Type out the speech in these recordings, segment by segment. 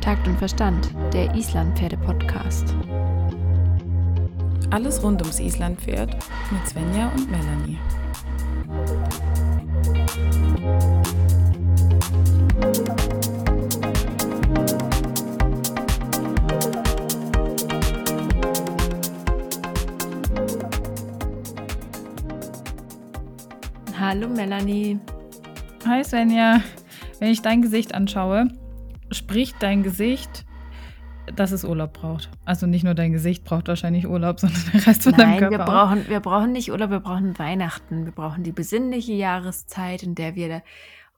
Takt und Verstand, der Islandpferde-Podcast. Alles rund ums Islandpferd mit Svenja und Melanie. Hallo Melanie. Hi Svenja. Wenn ich dein Gesicht anschaue, spricht dein Gesicht, dass es Urlaub braucht. Also nicht nur dein Gesicht braucht wahrscheinlich Urlaub, sondern der Rest von Nein, deinem wir Körper. brauchen, wir brauchen nicht Urlaub, wir brauchen Weihnachten. Wir brauchen die besinnliche Jahreszeit, in der wir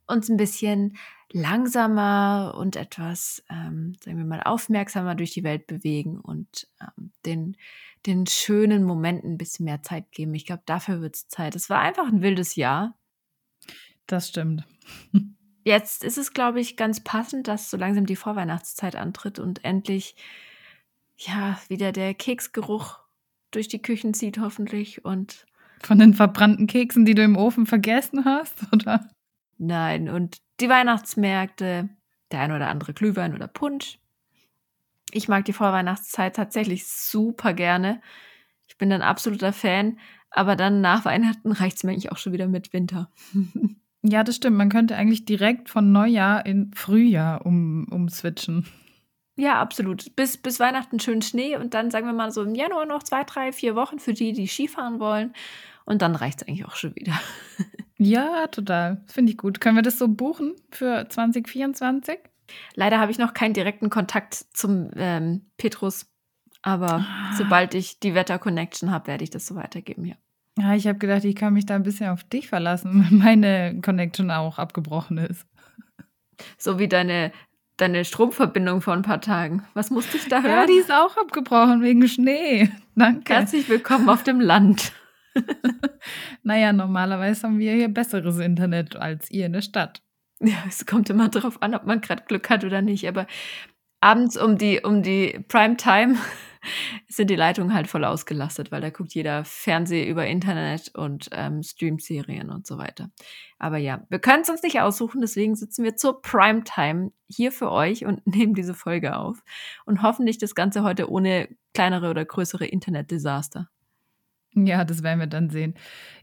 uns ein bisschen langsamer und etwas, ähm, sagen wir mal, aufmerksamer durch die Welt bewegen und ähm, den, den schönen Momenten ein bisschen mehr Zeit geben. Ich glaube, dafür wird es Zeit. Es war einfach ein wildes Jahr. Das stimmt. Jetzt ist es, glaube ich, ganz passend, dass so langsam die Vorweihnachtszeit antritt und endlich ja wieder der Keksgeruch durch die Küchen zieht, hoffentlich. Und Von den verbrannten Keksen, die du im Ofen vergessen hast, oder? nein, und die Weihnachtsmärkte, der ein oder andere Glühwein oder Punsch. Ich mag die Vorweihnachtszeit tatsächlich super gerne. Ich bin ein absoluter Fan, aber dann nach Weihnachten reicht es mir eigentlich auch schon wieder mit Winter. Ja, das stimmt. Man könnte eigentlich direkt von Neujahr in Frühjahr um, umswitchen. Ja, absolut. Bis, bis Weihnachten schön Schnee und dann sagen wir mal so im Januar noch zwei, drei, vier Wochen für die, die Skifahren wollen. Und dann reicht es eigentlich auch schon wieder. Ja, total. Finde ich gut. Können wir das so buchen für 2024? Leider habe ich noch keinen direkten Kontakt zum ähm, Petrus. Aber Ah. sobald ich die Wetter-Connection habe, werde ich das so weitergeben, ja. Ja, ich habe gedacht, ich kann mich da ein bisschen auf dich verlassen, wenn meine Connection auch abgebrochen ist. So wie deine, deine Stromverbindung vor ein paar Tagen. Was musste ich da Ja, hören? die ist auch abgebrochen wegen Schnee. Danke. Herzlich willkommen auf dem Land. Naja, normalerweise haben wir hier besseres Internet als ihr in der Stadt. Ja, es kommt immer darauf an, ob man gerade Glück hat oder nicht. Aber abends um die, um die Primetime sind die Leitungen halt voll ausgelastet, weil da guckt jeder Fernseh über Internet und ähm, streamt Serien und so weiter. Aber ja, wir können es uns nicht aussuchen, deswegen sitzen wir zur Primetime hier für euch und nehmen diese Folge auf und hoffentlich das Ganze heute ohne kleinere oder größere Internetdesaster. Ja, das werden wir dann sehen.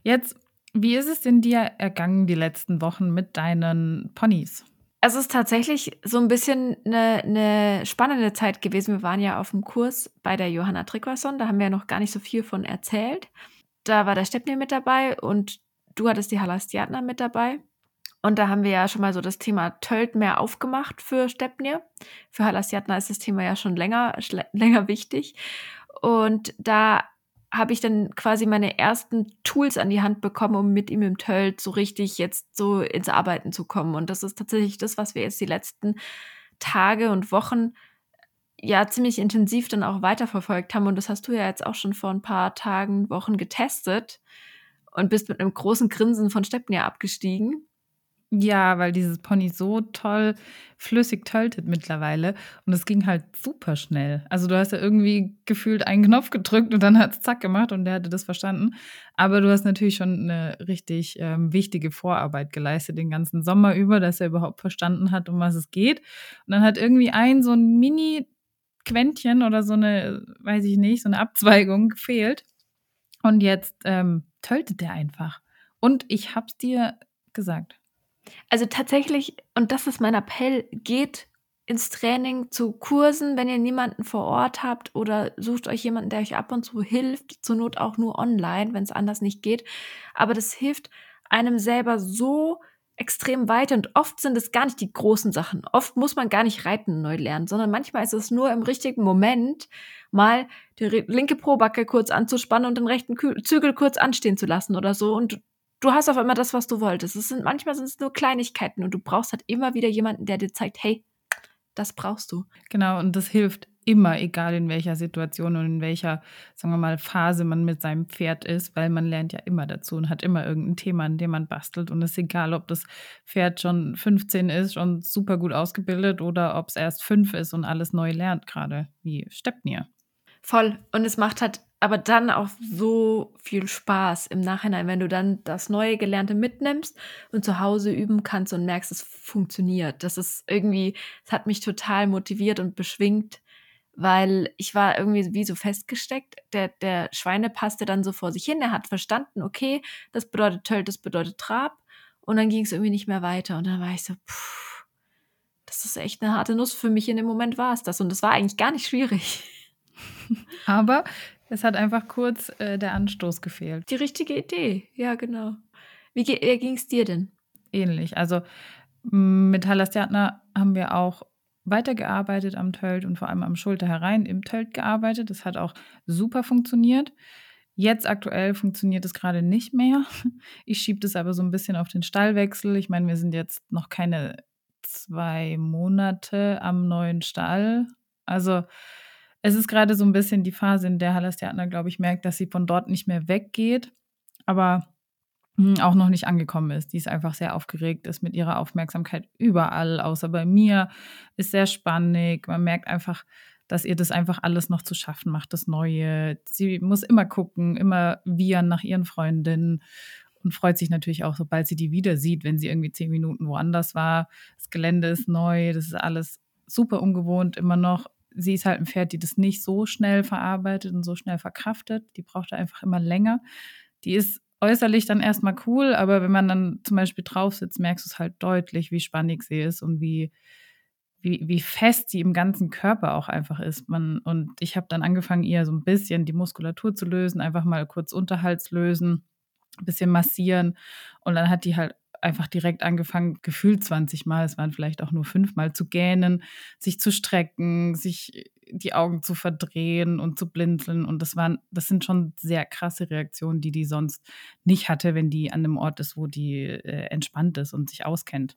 Jetzt, wie ist es denn dir ergangen die letzten Wochen mit deinen Ponys? Es ist tatsächlich so ein bisschen eine, eine spannende Zeit gewesen. Wir waren ja auf dem Kurs bei der Johanna Trickwasson, da haben wir ja noch gar nicht so viel von erzählt. Da war der Stepnir mit dabei und du hattest die Halastiatna mit dabei. Und da haben wir ja schon mal so das Thema Tölt mehr aufgemacht für Stepnir. Für Halastiatna ist das Thema ja schon länger, länger wichtig. Und da habe ich dann quasi meine ersten Tools an die Hand bekommen, um mit ihm im Tölt so richtig jetzt so ins Arbeiten zu kommen. Und das ist tatsächlich das, was wir jetzt die letzten Tage und Wochen ja ziemlich intensiv dann auch weiterverfolgt haben. Und das hast du ja jetzt auch schon vor ein paar Tagen, Wochen getestet und bist mit einem großen Grinsen von Stepnir abgestiegen. Ja, weil dieses Pony so toll flüssig töltet mittlerweile und es ging halt super schnell. Also du hast ja irgendwie gefühlt einen Knopf gedrückt und dann hat es zack gemacht und der hatte das verstanden. Aber du hast natürlich schon eine richtig ähm, wichtige Vorarbeit geleistet den ganzen Sommer über, dass er überhaupt verstanden hat, um was es geht. Und dann hat irgendwie ein so ein Mini-Quäntchen oder so eine, weiß ich nicht, so eine Abzweigung gefehlt. Und jetzt ähm, töltet der einfach. Und ich hab's dir gesagt. Also tatsächlich, und das ist mein Appell, geht ins Training zu Kursen, wenn ihr niemanden vor Ort habt oder sucht euch jemanden, der euch ab und zu hilft, zur Not auch nur online, wenn es anders nicht geht. Aber das hilft einem selber so extrem weiter und oft sind es gar nicht die großen Sachen. Oft muss man gar nicht reiten neu lernen, sondern manchmal ist es nur im richtigen Moment mal die linke Probacke kurz anzuspannen und den rechten Zügel kurz anstehen zu lassen oder so und du, hast auf einmal das, was du wolltest. Es sind manchmal sind es nur Kleinigkeiten und du brauchst halt immer wieder jemanden, der dir zeigt, hey, das brauchst du. Genau, und das hilft immer, egal in welcher Situation und in welcher, sagen wir mal, Phase man mit seinem Pferd ist, weil man lernt ja immer dazu und hat immer irgendein Thema, an dem man bastelt. Und es ist egal, ob das Pferd schon 15 ist und super gut ausgebildet oder ob es erst fünf ist und alles neu lernt, gerade wie Stepnir. Voll. Und es macht halt aber dann auch so viel Spaß im Nachhinein, wenn du dann das neue Gelernte mitnimmst und zu Hause üben kannst und merkst, es funktioniert. Das ist irgendwie, es hat mich total motiviert und beschwingt, weil ich war irgendwie wie so festgesteckt. Der, der Schweine passte dann so vor sich hin. Er hat verstanden, okay, das bedeutet Tölt, das bedeutet Trab. Und dann ging es irgendwie nicht mehr weiter. Und dann war ich so, pff, das ist echt eine harte Nuss. Für mich in dem Moment war es das. Und das war eigentlich gar nicht schwierig. Aber es hat einfach kurz äh, der Anstoß gefehlt. Die richtige Idee, ja, genau. Wie ging es dir denn? Ähnlich. Also mit Halastjatner haben wir auch weitergearbeitet am Tölt und vor allem am Schulter herein im Tölt gearbeitet. Das hat auch super funktioniert. Jetzt aktuell funktioniert es gerade nicht mehr. Ich schiebe das aber so ein bisschen auf den Stallwechsel. Ich meine, wir sind jetzt noch keine zwei Monate am neuen Stall. Also es ist gerade so ein bisschen die Phase, in der Halastiatna, glaube ich, merkt, dass sie von dort nicht mehr weggeht, aber hm, auch noch nicht angekommen ist. Die ist einfach sehr aufgeregt, ist mit ihrer Aufmerksamkeit überall, außer bei mir, ist sehr spannend. Man merkt einfach, dass ihr das einfach alles noch zu schaffen macht, das Neue. Sie muss immer gucken, immer wiehern nach ihren Freundinnen und freut sich natürlich auch, sobald sie die wieder sieht, wenn sie irgendwie zehn Minuten woanders war. Das Gelände ist neu, das ist alles super ungewohnt immer noch sie ist halt ein Pferd, die das nicht so schnell verarbeitet und so schnell verkraftet. Die braucht einfach immer länger. Die ist äußerlich dann erstmal cool, aber wenn man dann zum Beispiel drauf sitzt, merkst du es halt deutlich, wie spannig sie ist und wie, wie, wie fest sie im ganzen Körper auch einfach ist. Man, und ich habe dann angefangen, ihr so ein bisschen die Muskulatur zu lösen, einfach mal kurz Unterhals lösen, ein bisschen massieren. Und dann hat die halt einfach direkt angefangen, gefühlt 20 Mal, es waren vielleicht auch nur fünf Mal, zu gähnen, sich zu strecken, sich die Augen zu verdrehen und zu blinzeln. Und das waren, das sind schon sehr krasse Reaktionen, die die sonst nicht hatte, wenn die an einem Ort ist, wo die äh, entspannt ist und sich auskennt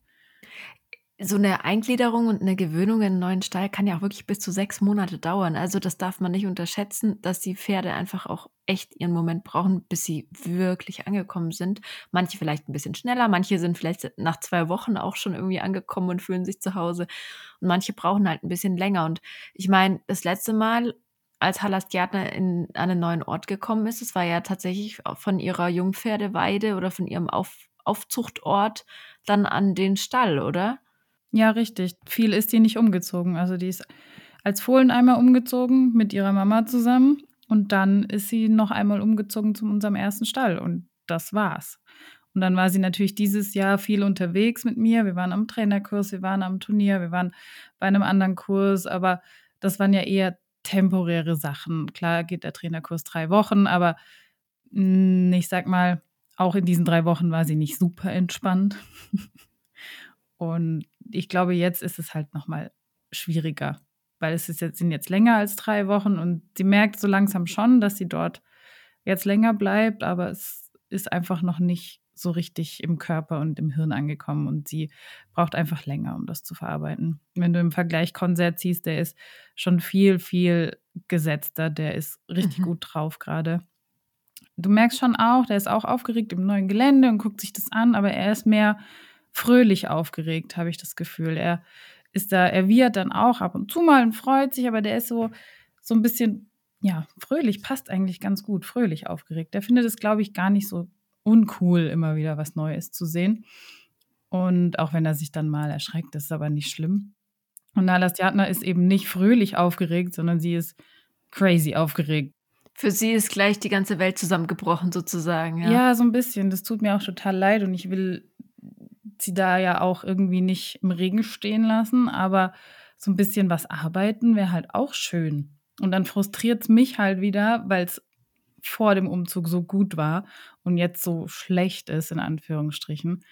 so eine Eingliederung und eine Gewöhnung in einen neuen Stall kann ja auch wirklich bis zu sechs Monate dauern. Also das darf man nicht unterschätzen, dass die Pferde einfach auch echt ihren Moment brauchen, bis sie wirklich angekommen sind. Manche vielleicht ein bisschen schneller, manche sind vielleicht nach zwei Wochen auch schon irgendwie angekommen und fühlen sich zu Hause. Und manche brauchen halt ein bisschen länger. Und ich meine, das letzte Mal, als Hallas Gärtner in an einen neuen Ort gekommen ist, es war ja tatsächlich von ihrer Jungpferdeweide oder von ihrem Auf Aufzuchtort dann an den Stall, oder? Ja, richtig. Viel ist die nicht umgezogen. Also die ist als Fohlen einmal umgezogen mit ihrer Mama zusammen und dann ist sie noch einmal umgezogen zu unserem ersten Stall und das war's. Und dann war sie natürlich dieses Jahr viel unterwegs mit mir. Wir waren am Trainerkurs, wir waren am Turnier, wir waren bei einem anderen Kurs, aber das waren ja eher temporäre Sachen. Klar geht der Trainerkurs drei Wochen, aber hm, ich sag mal, auch in diesen drei Wochen war sie nicht super entspannt. Und ich glaube, jetzt ist es halt nochmal schwieriger, weil es ist jetzt, sind jetzt länger als drei Wochen und sie merkt so langsam schon, dass sie dort jetzt länger bleibt, aber es ist einfach noch nicht so richtig im Körper und im Hirn angekommen und sie braucht einfach länger, um das zu verarbeiten. Wenn du im Vergleich Konzert siehst, der ist schon viel, viel gesetzter, der ist richtig mhm. gut drauf gerade. Du merkst schon auch, der ist auch aufgeregt im neuen Gelände und guckt sich das an, aber er ist mehr fröhlich aufgeregt, habe ich das Gefühl. Er ist da, er wird dann auch ab und zu mal und freut sich, aber der ist so, so ein bisschen, ja, fröhlich, passt eigentlich ganz gut, fröhlich aufgeregt. Der findet es, glaube ich, gar nicht so uncool, immer wieder was Neues zu sehen. Und auch wenn er sich dann mal erschreckt, ist es aber nicht schlimm. Und Nalas Jatner ist eben nicht fröhlich aufgeregt, sondern sie ist crazy aufgeregt. Für sie ist gleich die ganze Welt zusammengebrochen, sozusagen. Ja. ja, so ein bisschen. Das tut mir auch total leid und ich will sie da ja auch irgendwie nicht im Regen stehen lassen, aber so ein bisschen was arbeiten wäre halt auch schön. Und dann frustriert es mich halt wieder, weil es vor dem Umzug so gut war und jetzt so schlecht ist, in Anführungsstrichen.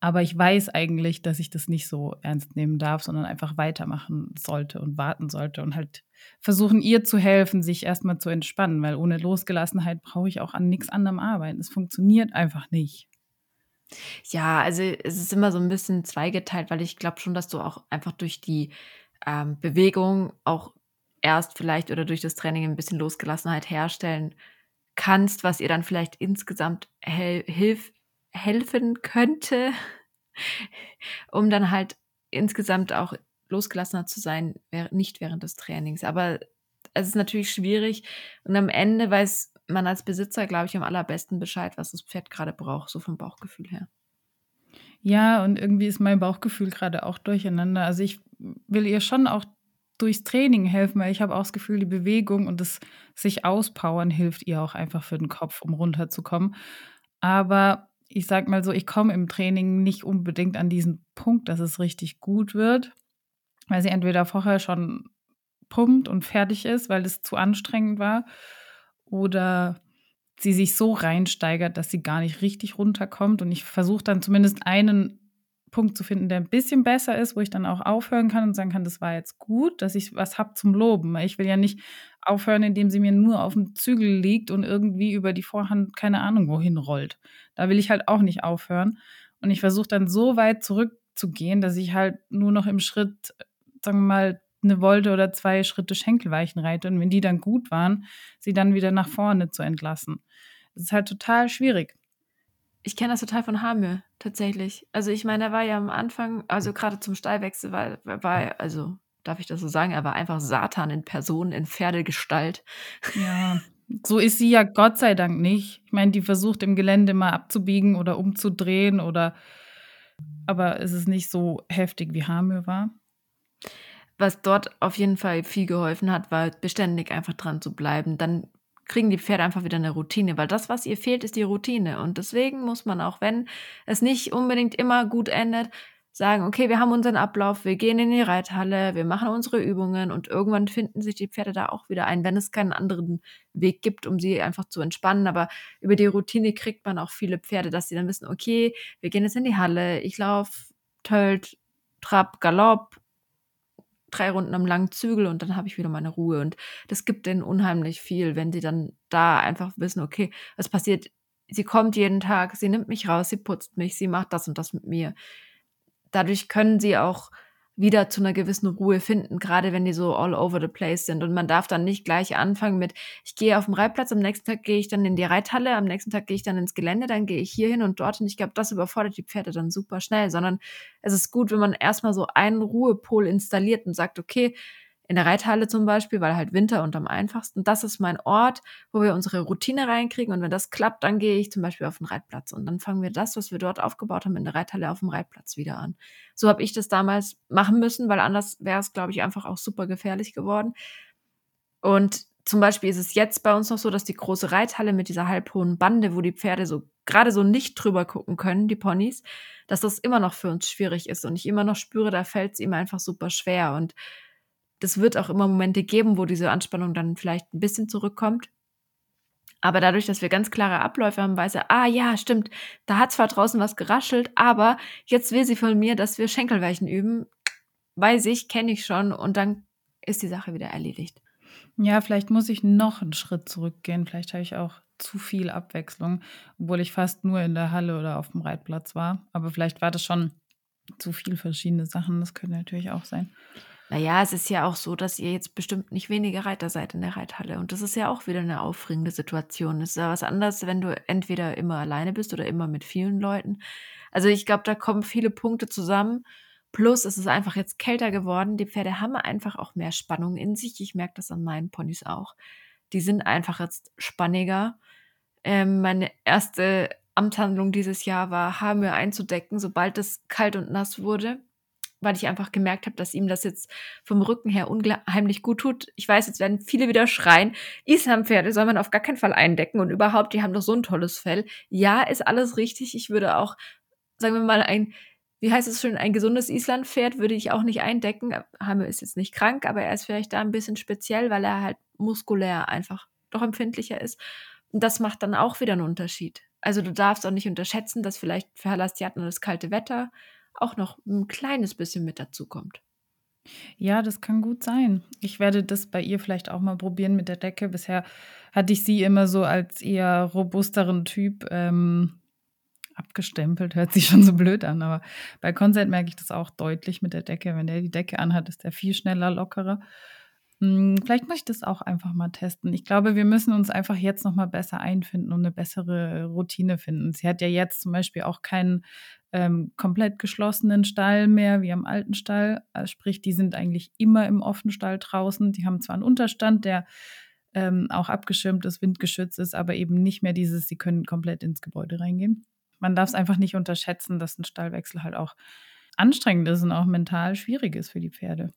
Aber ich weiß eigentlich, dass ich das nicht so ernst nehmen darf, sondern einfach weitermachen sollte und warten sollte und halt versuchen, ihr zu helfen, sich erstmal zu entspannen, weil ohne Losgelassenheit brauche ich auch an nichts anderem arbeiten. Es funktioniert einfach nicht. Ja, also es ist immer so ein bisschen zweigeteilt, weil ich glaube schon, dass du auch einfach durch die, ähm, Bewegung auch erst vielleicht oder durch das Training ein bisschen Losgelassenheit herstellen kannst, was ihr dann vielleicht insgesamt hel hilf helfen könnte, um dann halt insgesamt auch losgelassener zu sein, nicht während des Trainings. Aber es ist natürlich schwierig. Und am Ende weiß man als Besitzer, glaube ich, am allerbesten Bescheid, was das Pferd gerade braucht, so vom Bauchgefühl her. Ja, und irgendwie ist mein Bauchgefühl gerade auch durcheinander. Also ich will ihr schon auch durchs Training helfen, weil ich habe auch das Gefühl, die Bewegung und das sich auspowern hilft ihr auch einfach für den Kopf, um runterzukommen. Aber ich sag mal so, ich komme im Training nicht unbedingt an diesen Punkt, dass es richtig gut wird, weil sie entweder vorher schon pumpt und fertig ist, weil es zu anstrengend war, oder sie sich so reinsteigert, dass sie gar nicht richtig runterkommt. Und ich versuche dann zumindest einen Punkt zu finden, der ein bisschen besser ist, wo ich dann auch aufhören kann und sagen kann, das war jetzt gut, dass ich was habe zum Loben. Ich will ja nicht aufhören, indem sie mir nur auf dem Zügel liegt und irgendwie über die Vorhand keine Ahnung wohin rollt. Da will ich halt auch nicht aufhören. Und ich versuche dann so weit zurückzugehen, dass ich halt nur noch im Schritt, sagen wir mal, eine Wolte oder zwei Schritte Schenkelweichen reite. Und wenn die dann gut waren, sie dann wieder nach vorne zu entlassen. Das ist halt total schwierig. Ich kenne das total von Hamel, tatsächlich. Also ich meine, er war ja am Anfang, also gerade zum Stallwechsel, war, war also darf ich das so sagen, er war einfach Satan in Person, in Pferdegestalt. Ja, so ist sie ja Gott sei Dank nicht. Ich meine, die versucht im Gelände mal abzubiegen oder umzudrehen oder aber es ist nicht so heftig wie Hamel war. Was dort auf jeden Fall viel geholfen hat, war beständig einfach dran zu bleiben. Dann kriegen die Pferde einfach wieder eine Routine, weil das, was ihr fehlt, ist die Routine. Und deswegen muss man auch, wenn es nicht unbedingt immer gut endet, sagen, okay, wir haben unseren Ablauf, wir gehen in die Reithalle, wir machen unsere Übungen und irgendwann finden sich die Pferde da auch wieder ein, wenn es keinen anderen Weg gibt, um sie einfach zu entspannen. Aber über die Routine kriegt man auch viele Pferde, dass sie dann wissen, okay, wir gehen jetzt in die Halle, ich laufe, tölt, Trab, Galopp, drei Runden am langen Zügel und dann habe ich wieder meine Ruhe. Und das gibt denen unheimlich viel, wenn sie dann da einfach wissen, okay, es passiert, sie kommt jeden Tag, sie nimmt mich raus, sie putzt mich, sie macht das und das mit mir dadurch können sie auch wieder zu einer gewissen Ruhe finden, gerade wenn die so all over the place sind. Und man darf dann nicht gleich anfangen mit, ich gehe auf den Reitplatz, am nächsten Tag gehe ich dann in die Reithalle, am nächsten Tag gehe ich dann ins Gelände, dann gehe ich hier hin und dorthin. Ich glaube, das überfordert die Pferde dann super schnell, sondern es ist gut, wenn man erstmal so einen Ruhepol installiert und sagt, okay, in der Reithalle zum Beispiel, weil halt Winter und am einfachsten. Das ist mein Ort, wo wir unsere Routine reinkriegen. Und wenn das klappt, dann gehe ich zum Beispiel auf den Reitplatz. Und dann fangen wir das, was wir dort aufgebaut haben, in der Reithalle auf dem Reitplatz wieder an. So habe ich das damals machen müssen, weil anders wäre es, glaube ich, einfach auch super gefährlich geworden. Und zum Beispiel ist es jetzt bei uns noch so, dass die große Reithalle mit dieser halbhohen Bande, wo die Pferde so gerade so nicht drüber gucken können, die Ponys, dass das immer noch für uns schwierig ist. Und ich immer noch spüre, da fällt es ihm einfach super schwer. Und das wird auch immer Momente geben, wo diese Anspannung dann vielleicht ein bisschen zurückkommt. Aber dadurch, dass wir ganz klare Abläufe haben, weiß er, ah ja, stimmt, da hat zwar draußen was geraschelt, aber jetzt will sie von mir, dass wir Schenkelweichen üben. Weiß ich, kenne ich schon und dann ist die Sache wieder erledigt. Ja, vielleicht muss ich noch einen Schritt zurückgehen. Vielleicht habe ich auch zu viel Abwechslung, obwohl ich fast nur in der Halle oder auf dem Reitplatz war. Aber vielleicht war das schon zu viel verschiedene Sachen. Das könnte natürlich auch sein. Naja, es ist ja auch so, dass ihr jetzt bestimmt nicht wenige Reiter seid in der Reithalle. Und das ist ja auch wieder eine aufregende Situation. Es ist ja was anderes, wenn du entweder immer alleine bist oder immer mit vielen Leuten. Also ich glaube, da kommen viele Punkte zusammen. Plus es ist einfach jetzt kälter geworden. Die Pferde haben einfach auch mehr Spannung in sich. Ich merke das an meinen Ponys auch. Die sind einfach jetzt spanniger. Ähm, meine erste Amtshandlung dieses Jahr war, Haarmühe einzudecken, sobald es kalt und nass wurde weil ich einfach gemerkt habe, dass ihm das jetzt vom Rücken her unheimlich gut tut. Ich weiß, jetzt werden viele wieder schreien, Islam-Pferde soll man auf gar keinen Fall eindecken und überhaupt, die haben doch so ein tolles Fell. Ja, ist alles richtig. Ich würde auch, sagen wir mal, ein, wie heißt es schon, ein gesundes Islandpferd würde ich auch nicht eindecken. Hammer ist jetzt nicht krank, aber er ist vielleicht da ein bisschen speziell, weil er halt muskulär einfach doch empfindlicher ist. Und das macht dann auch wieder einen Unterschied. Also du darfst auch nicht unterschätzen, dass vielleicht für Halastiaten das kalte Wetter auch noch ein kleines bisschen mit dazu kommt. Ja, das kann gut sein. Ich werde das bei ihr vielleicht auch mal probieren mit der Decke. Bisher hatte ich sie immer so als eher robusteren Typ ähm, abgestempelt. Hört sich schon so blöd an, aber bei Consent merke ich das auch deutlich mit der Decke. Wenn der die Decke anhat, ist der viel schneller, lockerer. Hm, vielleicht muss ich das auch einfach mal testen. Ich glaube, wir müssen uns einfach jetzt noch mal besser einfinden und eine bessere Routine finden. Sie hat ja jetzt zum Beispiel auch keinen ähm, komplett geschlossenen Stall mehr wie am alten Stall. Also sprich, die sind eigentlich immer im offenen Stall draußen. Die haben zwar einen Unterstand, der ähm, auch abgeschirmt ist, windgeschützt ist, aber eben nicht mehr dieses, sie können komplett ins Gebäude reingehen. Man darf es einfach nicht unterschätzen, dass ein Stallwechsel halt auch anstrengend ist und auch mental schwierig ist für die Pferde.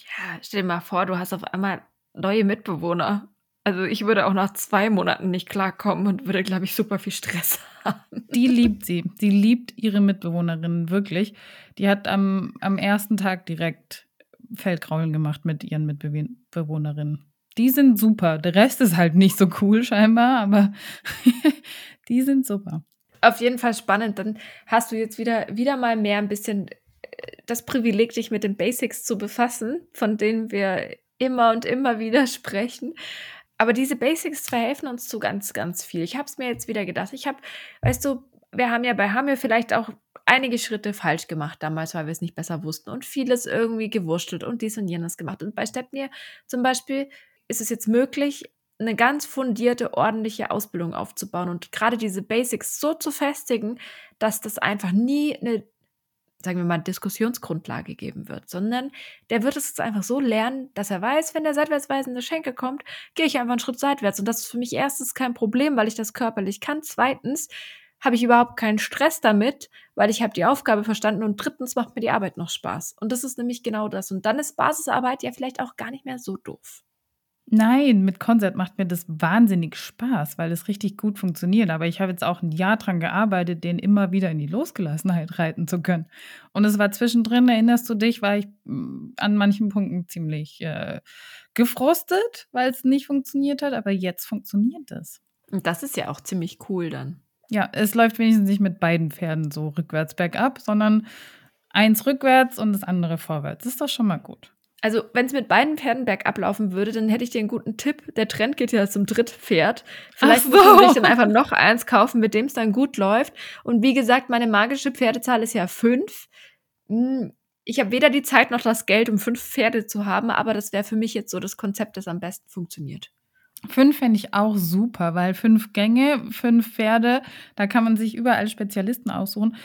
Ja, stell dir mal vor, du hast auf einmal neue Mitbewohner. Also ich würde auch nach zwei Monaten nicht klarkommen und würde, glaube ich, super viel Stress haben. Die liebt sie. Sie liebt ihre Mitbewohnerinnen wirklich. Die hat am, am ersten Tag direkt Feldkraulen gemacht mit ihren Mitbewohnerinnen. Die sind super. Der Rest ist halt nicht so cool scheinbar, aber die sind super. Auf jeden Fall spannend. Dann hast du jetzt wieder, wieder mal mehr ein bisschen das Privileg, dich mit den Basics zu befassen, von denen wir immer und immer wieder sprechen. Aber diese Basics verhelfen uns zu ganz, ganz viel. Ich habe es mir jetzt wieder gedacht. Ich habe, weißt du, wir haben ja bei Hamir vielleicht auch einige Schritte falsch gemacht damals, weil wir es nicht besser wussten und vieles irgendwie gewurschtelt und dies und jenes gemacht. Und bei Stepnir zum Beispiel ist es jetzt möglich, eine ganz fundierte, ordentliche Ausbildung aufzubauen und gerade diese Basics so zu festigen, dass das einfach nie eine sagen wir mal, Diskussionsgrundlage geben wird, sondern der wird es jetzt einfach so lernen, dass er weiß, wenn der seitwärtsweisende Schenkel kommt, gehe ich einfach einen Schritt seitwärts. Und das ist für mich erstens kein Problem, weil ich das körperlich kann. Zweitens habe ich überhaupt keinen Stress damit, weil ich habe die Aufgabe verstanden. Und drittens macht mir die Arbeit noch Spaß. Und das ist nämlich genau das. Und dann ist Basisarbeit ja vielleicht auch gar nicht mehr so doof. Nein, mit Konzert macht mir das wahnsinnig Spaß, weil es richtig gut funktioniert. Aber ich habe jetzt auch ein Jahr dran gearbeitet, den immer wieder in die Losgelassenheit reiten zu können. Und es war zwischendrin, erinnerst du dich, war ich mm, an manchen Punkten ziemlich äh, gefrustet, weil es nicht funktioniert hat. Aber jetzt funktioniert es. Und das ist ja auch ziemlich cool dann. Ja, es läuft wenigstens nicht mit beiden Pferden so rückwärts bergab, sondern eins rückwärts und das andere vorwärts. Das ist doch schon mal gut. Also, wenn es mit beiden Pferden bergab laufen würde, dann hätte ich dir einen guten Tipp. Der Trend geht ja zum Drittpferd. Vielleicht so. würde ich dann einfach noch eins kaufen, mit dem es dann gut läuft. Und wie gesagt, meine magische Pferdezahl ist ja fünf. Hm, ich habe weder die Zeit noch das Geld, um fünf Pferde zu haben, aber das wäre für mich jetzt so das Konzept, das am besten funktioniert. Fünf fände ich auch super, weil fünf Gänge, fünf Pferde, da kann man sich überall Spezialisten aussuchen.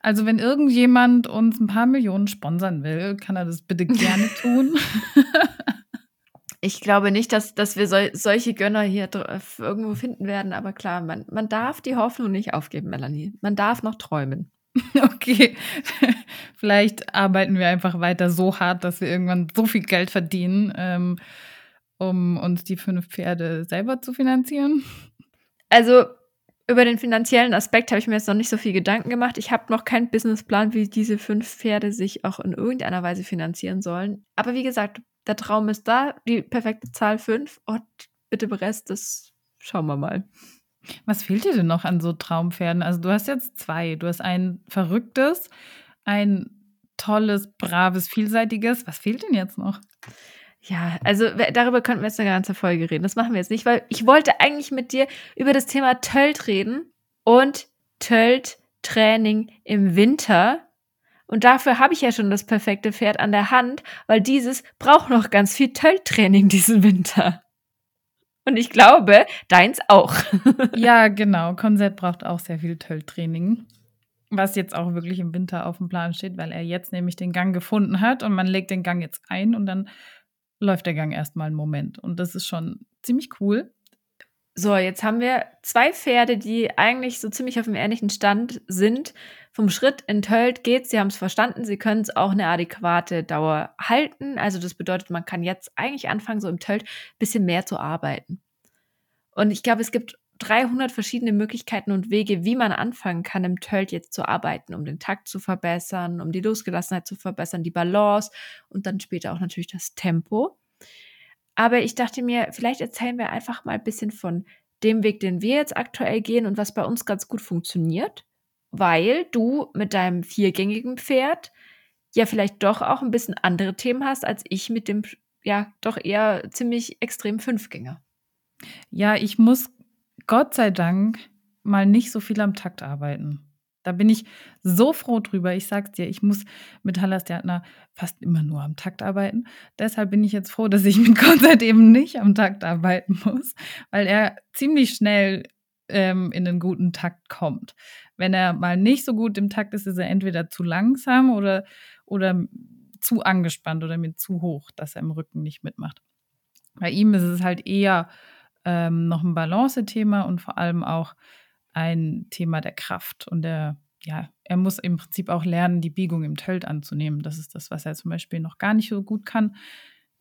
Also wenn irgendjemand uns ein paar Millionen sponsern will, kann er das bitte gerne tun. ich glaube nicht, dass, dass wir sol solche Gönner hier irgendwo finden werden, aber klar, man, man darf die Hoffnung nicht aufgeben, Melanie. Man darf noch träumen. Okay, vielleicht arbeiten wir einfach weiter so hart, dass wir irgendwann so viel Geld verdienen. Ähm, um uns die fünf Pferde selber zu finanzieren? Also über den finanziellen Aspekt habe ich mir jetzt noch nicht so viel Gedanken gemacht. Ich habe noch keinen Businessplan, wie diese fünf Pferde sich auch in irgendeiner Weise finanzieren sollen. Aber wie gesagt, der Traum ist da, die perfekte Zahl fünf und bitte Rest, das schauen wir mal. Was fehlt dir denn noch an so Traumpferden? Also du hast jetzt zwei. Du hast ein verrücktes, ein tolles, braves, vielseitiges. Was fehlt denn jetzt noch? Ja, also darüber könnten wir jetzt eine ganze Folge reden. Das machen wir jetzt nicht, weil ich wollte eigentlich mit dir über das Thema Tölt reden und Tölt-Training im Winter. Und dafür habe ich ja schon das perfekte Pferd an der Hand, weil dieses braucht noch ganz viel Tölt-Training diesen Winter. Und ich glaube, deins auch. ja, genau. Konzert braucht auch sehr viel Tölt-Training. Was jetzt auch wirklich im Winter auf dem Plan steht, weil er jetzt nämlich den Gang gefunden hat und man legt den Gang jetzt ein und dann läuft der Gang erstmal einen Moment. Und das ist schon ziemlich cool. So, jetzt haben wir zwei Pferde, die eigentlich so ziemlich auf dem ähnlichen Stand sind. Vom Schritt enthüllt geht's, sie haben es verstanden, sie können es auch eine adäquate Dauer halten. Also das bedeutet, man kann jetzt eigentlich anfangen, so im Tölt ein bisschen mehr zu arbeiten. Und ich glaube, es gibt 300 verschiedene Möglichkeiten und Wege, wie man anfangen kann, im Tölt jetzt zu arbeiten, um den Takt zu verbessern, um die Losgelassenheit zu verbessern, die Balance und dann später auch natürlich das Tempo. Aber ich dachte mir, vielleicht erzählen wir einfach mal ein bisschen von dem Weg, den wir jetzt aktuell gehen und was bei uns ganz gut funktioniert, weil du mit deinem viergängigen Pferd ja vielleicht doch auch ein bisschen andere Themen hast als ich mit dem ja doch eher ziemlich extrem Fünfgänger. Ja, ich muss Gott sei Dank mal nicht so viel am Takt arbeiten. Da bin ich so froh drüber. Ich sag's dir, ich muss mit Hallas Theatner fast immer nur am Takt arbeiten. Deshalb bin ich jetzt froh, dass ich mit Konzert eben nicht am Takt arbeiten muss, weil er ziemlich schnell ähm, in einen guten Takt kommt. Wenn er mal nicht so gut im Takt ist, ist er entweder zu langsam oder, oder zu angespannt oder mit zu hoch, dass er im Rücken nicht mitmacht. Bei ihm ist es halt eher ähm, noch ein Balance-Thema und vor allem auch ein Thema der Kraft und der, ja, er muss im Prinzip auch lernen, die Biegung im Tölt anzunehmen. Das ist das, was er zum Beispiel noch gar nicht so gut kann.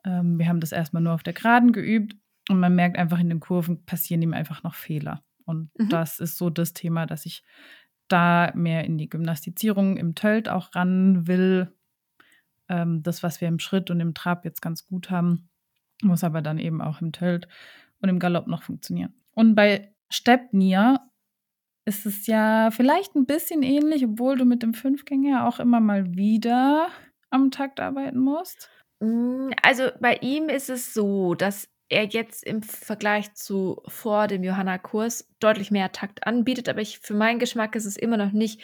Ähm, wir haben das erstmal nur auf der Geraden geübt und man merkt einfach in den Kurven passieren ihm einfach noch Fehler. Und mhm. das ist so das Thema, dass ich da mehr in die Gymnastizierung im Tölt auch ran will. Ähm, das, was wir im Schritt und im Trab jetzt ganz gut haben, muss aber dann eben auch im Tölt und im Galopp noch funktionieren. Und bei Stepnir ist es ja vielleicht ein bisschen ähnlich, obwohl du mit dem Fünfgänger auch immer mal wieder am Takt arbeiten musst. Mm, also bei ihm ist es so, dass er jetzt im Vergleich zu vor dem Johanna-Kurs deutlich mehr Takt anbietet, aber ich, für meinen Geschmack ist es immer noch nicht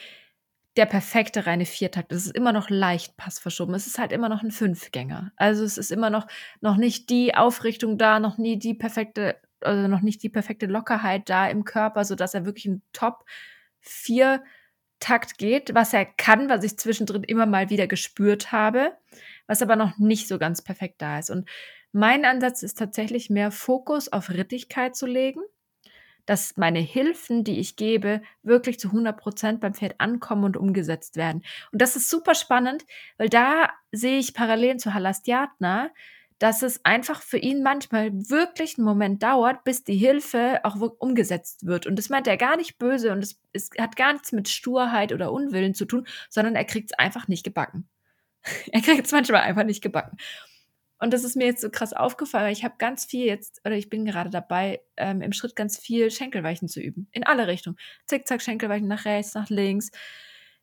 der perfekte reine Viertakt. Es ist immer noch leicht passverschoben. Es ist halt immer noch ein Fünfgänger. Also es ist immer noch, noch nicht die Aufrichtung da, noch nie die perfekte also noch nicht die perfekte Lockerheit da im Körper, sodass er wirklich ein Top 4 Takt geht, was er kann, was ich zwischendrin immer mal wieder gespürt habe, was aber noch nicht so ganz perfekt da ist. Und mein Ansatz ist tatsächlich mehr Fokus auf Rittigkeit zu legen, dass meine Hilfen, die ich gebe, wirklich zu 100 Prozent beim Pferd ankommen und umgesetzt werden. Und das ist super spannend, weil da sehe ich Parallelen zu Halastiatna, dass es einfach für ihn manchmal wirklich einen Moment dauert, bis die Hilfe auch umgesetzt wird. Und das meint er gar nicht böse und es, es hat gar nichts mit Sturheit oder Unwillen zu tun, sondern er kriegt es einfach nicht gebacken. er kriegt es manchmal einfach nicht gebacken. Und das ist mir jetzt so krass aufgefallen. Ich habe ganz viel jetzt, oder ich bin gerade dabei, ähm, im Schritt ganz viel Schenkelweichen zu üben. In alle Richtungen. Zickzack, Schenkelweichen nach rechts, nach links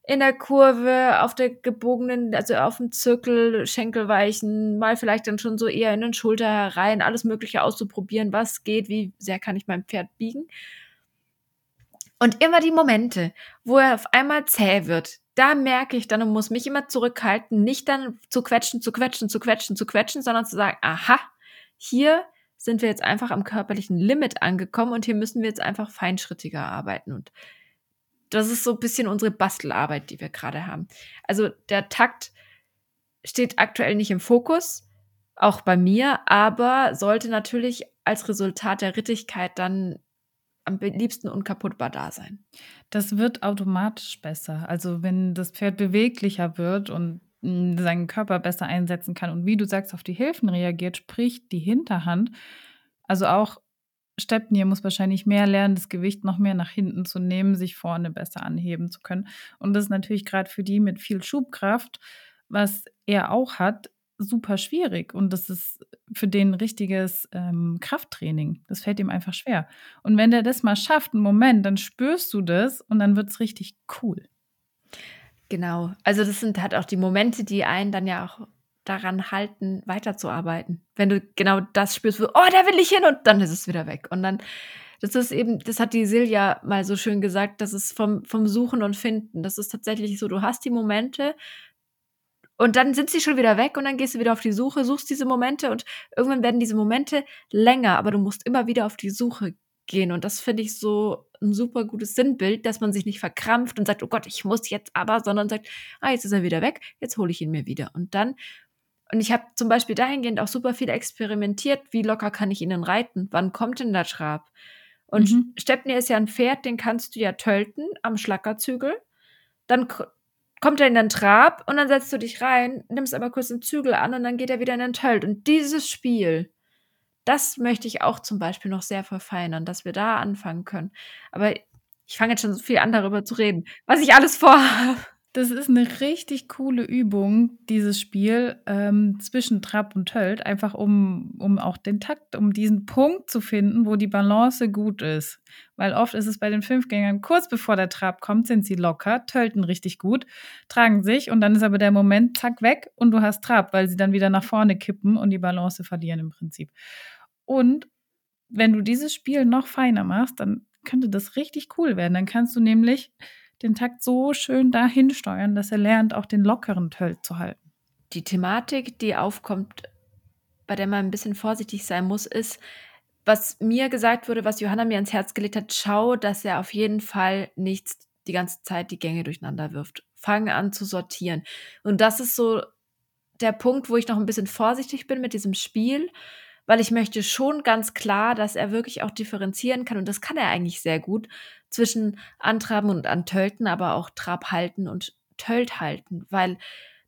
in der Kurve, auf der gebogenen, also auf dem Zirkel, Schenkelweichen, mal vielleicht dann schon so eher in den Schulter herein, alles Mögliche auszuprobieren, was geht, wie sehr kann ich mein Pferd biegen. Und immer die Momente, wo er auf einmal zäh wird, da merke ich dann und muss mich immer zurückhalten, nicht dann zu quetschen, zu quetschen, zu quetschen, zu quetschen, sondern zu sagen, aha, hier sind wir jetzt einfach am körperlichen Limit angekommen und hier müssen wir jetzt einfach feinschrittiger arbeiten. Und das ist so ein bisschen unsere Bastelarbeit, die wir gerade haben. Also der Takt steht aktuell nicht im Fokus, auch bei mir, aber sollte natürlich als Resultat der Rittigkeit dann am liebsten unkaputtbar da sein. Das wird automatisch besser. Also wenn das Pferd beweglicher wird und hm, seinen Körper besser einsetzen kann und wie du sagst, auf die Hilfen reagiert, sprich die Hinterhand, also auch Stepnir muss wahrscheinlich mehr lernen, das Gewicht noch mehr nach hinten zu nehmen, sich vorne besser anheben zu können. Und das ist natürlich gerade für die mit viel Schubkraft, was er auch hat, super schwierig. Und das ist für den richtiges ähm, Krafttraining. Das fällt ihm einfach schwer. Und wenn der das mal schafft, einen Moment, dann spürst du das und dann wird es richtig cool. Genau. Also das sind halt auch die Momente, die einen dann ja auch daran halten, weiterzuarbeiten. Wenn du genau das spürst, wo, oh, da will ich hin und dann ist es wieder weg. Und dann, das ist eben, das hat die Silja mal so schön gesagt, das ist vom, vom Suchen und Finden. Das ist tatsächlich so, du hast die Momente und dann sind sie schon wieder weg und dann gehst du wieder auf die Suche, suchst diese Momente und irgendwann werden diese Momente länger, aber du musst immer wieder auf die Suche gehen. Und das finde ich so ein super gutes Sinnbild, dass man sich nicht verkrampft und sagt, oh Gott, ich muss jetzt aber, sondern sagt, ah, jetzt ist er wieder weg, jetzt hole ich ihn mir wieder. Und dann und ich habe zum Beispiel dahingehend auch super viel experimentiert, wie locker kann ich ihnen reiten, wann kommt denn der Trab? Und mhm. Stepney ist ja ein Pferd, den kannst du ja tölten am Schlackerzügel. Dann kommt er in den Trab und dann setzt du dich rein, nimmst aber kurz den Zügel an und dann geht er wieder in den Tölt. Und dieses Spiel, das möchte ich auch zum Beispiel noch sehr verfeinern, dass wir da anfangen können. Aber ich fange jetzt schon so viel an darüber zu reden, was ich alles vorhabe. Das ist eine richtig coole Übung, dieses Spiel ähm, zwischen Trab und Tölt, einfach um, um auch den Takt, um diesen Punkt zu finden, wo die Balance gut ist. Weil oft ist es bei den Fünfgängern, kurz bevor der Trab kommt, sind sie locker, tölten richtig gut, tragen sich und dann ist aber der Moment, zack, weg und du hast Trab, weil sie dann wieder nach vorne kippen und die Balance verlieren im Prinzip. Und wenn du dieses Spiel noch feiner machst, dann könnte das richtig cool werden. Dann kannst du nämlich den Takt so schön dahin steuern, dass er lernt, auch den lockeren Tölt zu halten. Die Thematik, die aufkommt, bei der man ein bisschen vorsichtig sein muss, ist, was mir gesagt wurde, was Johanna mir ans Herz gelegt hat, schau, dass er auf jeden Fall nicht die ganze Zeit die Gänge durcheinander wirft. Fang an zu sortieren. Und das ist so der Punkt, wo ich noch ein bisschen vorsichtig bin mit diesem Spiel, weil ich möchte schon ganz klar, dass er wirklich auch differenzieren kann und das kann er eigentlich sehr gut zwischen Antraben und Antölten, aber auch Trab halten und Tölt halten, weil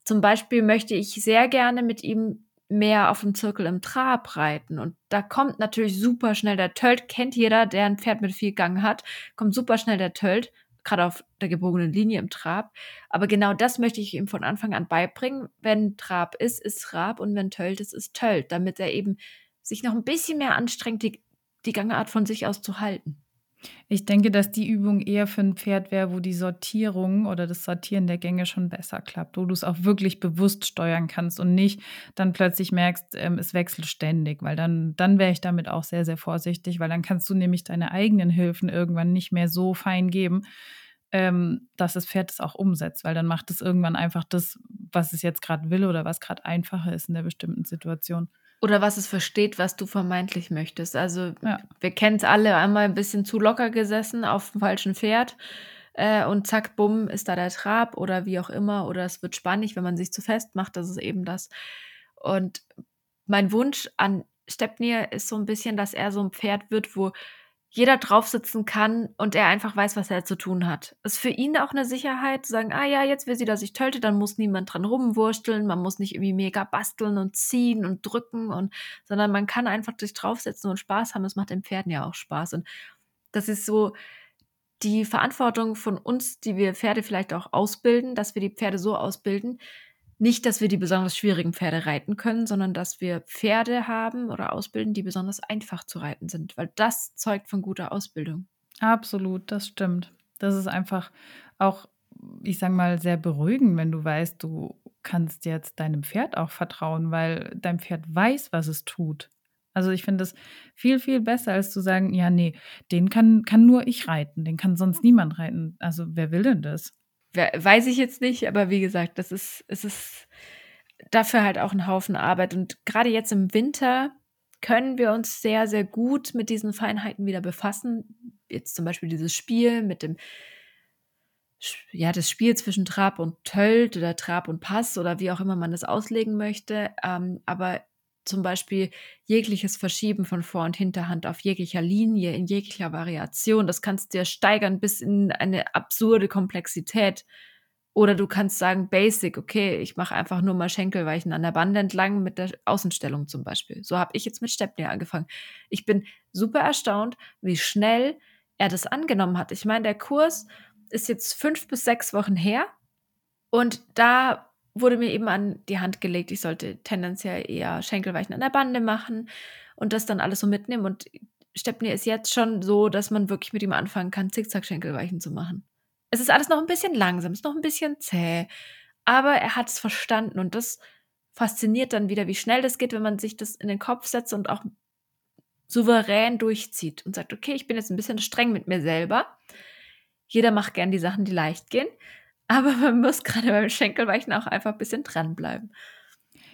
zum Beispiel möchte ich sehr gerne mit ihm mehr auf dem Zirkel im Trab reiten. Und da kommt natürlich super schnell der Tölt. Kennt jeder, der ein Pferd mit viel Gang hat, kommt super schnell der Tölt, gerade auf der gebogenen Linie im Trab. Aber genau das möchte ich ihm von Anfang an beibringen. Wenn Trab ist, ist Trab und wenn Tölt ist, ist Tölt, damit er eben sich noch ein bisschen mehr anstrengt, die, die Gangart von sich aus zu halten. Ich denke, dass die Übung eher für ein Pferd wäre, wo die Sortierung oder das Sortieren der Gänge schon besser klappt, wo du es auch wirklich bewusst steuern kannst und nicht dann plötzlich merkst, ähm, es wechselt ständig, weil dann, dann wäre ich damit auch sehr, sehr vorsichtig, weil dann kannst du nämlich deine eigenen Hilfen irgendwann nicht mehr so fein geben, ähm, dass das Pferd es auch umsetzt, weil dann macht es irgendwann einfach das, was es jetzt gerade will oder was gerade einfacher ist in der bestimmten Situation. Oder was es versteht, was du vermeintlich möchtest. Also ja. wir kennen es alle, einmal ein bisschen zu locker gesessen auf dem falschen Pferd äh, und zack, bumm, ist da der Trab oder wie auch immer. Oder es wird spannend, wenn man sich zu fest macht, das ist eben das. Und mein Wunsch an Stepnir ist so ein bisschen, dass er so ein Pferd wird, wo jeder draufsitzen kann und er einfach weiß, was er zu tun hat. Ist für ihn auch eine Sicherheit, zu sagen, ah ja, jetzt will sie, dass ich tölte, dann muss niemand dran rumwursteln, man muss nicht irgendwie mega basteln und ziehen und drücken und, sondern man kann einfach sich draufsetzen und Spaß haben. Das macht den Pferden ja auch Spaß. Und das ist so die Verantwortung von uns, die wir Pferde vielleicht auch ausbilden, dass wir die Pferde so ausbilden, nicht, dass wir die besonders schwierigen Pferde reiten können, sondern dass wir Pferde haben oder ausbilden, die besonders einfach zu reiten sind, weil das zeugt von guter Ausbildung. Absolut, das stimmt. Das ist einfach auch, ich sage mal, sehr beruhigend, wenn du weißt, du kannst jetzt deinem Pferd auch vertrauen, weil dein Pferd weiß, was es tut. Also ich finde es viel, viel besser, als zu sagen, ja, nee, den kann, kann nur ich reiten, den kann sonst niemand reiten. Also wer will denn das? Weiß ich jetzt nicht, aber wie gesagt, das ist, es ist dafür halt auch ein Haufen Arbeit. Und gerade jetzt im Winter können wir uns sehr, sehr gut mit diesen Feinheiten wieder befassen. Jetzt zum Beispiel dieses Spiel mit dem, ja, das Spiel zwischen Trab und Tölt oder Trab und Pass oder wie auch immer man das auslegen möchte. Ähm, aber zum Beispiel jegliches Verschieben von Vor- und Hinterhand auf jeglicher Linie, in jeglicher Variation. Das kannst du dir steigern bis in eine absurde Komplexität. Oder du kannst sagen, basic, okay, ich mache einfach nur mal Schenkelweichen an der Bande entlang mit der Außenstellung zum Beispiel. So habe ich jetzt mit Stepney angefangen. Ich bin super erstaunt, wie schnell er das angenommen hat. Ich meine, der Kurs ist jetzt fünf bis sechs Wochen her und da wurde mir eben an die Hand gelegt, ich sollte tendenziell eher Schenkelweichen an der Bande machen und das dann alles so mitnehmen. Und Stepney ist jetzt schon so, dass man wirklich mit ihm anfangen kann, Zickzack-Schenkelweichen zu machen. Es ist alles noch ein bisschen langsam, es ist noch ein bisschen zäh, aber er hat es verstanden und das fasziniert dann wieder, wie schnell das geht, wenn man sich das in den Kopf setzt und auch souverän durchzieht und sagt, okay, ich bin jetzt ein bisschen streng mit mir selber. Jeder macht gern die Sachen, die leicht gehen. Aber man muss gerade beim Schenkelweichen auch einfach ein bisschen dranbleiben.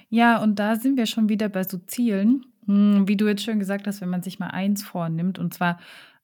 Ja, und da sind wir schon wieder bei so Zielen. Hm, wie du jetzt schon gesagt hast, wenn man sich mal eins vornimmt, und zwar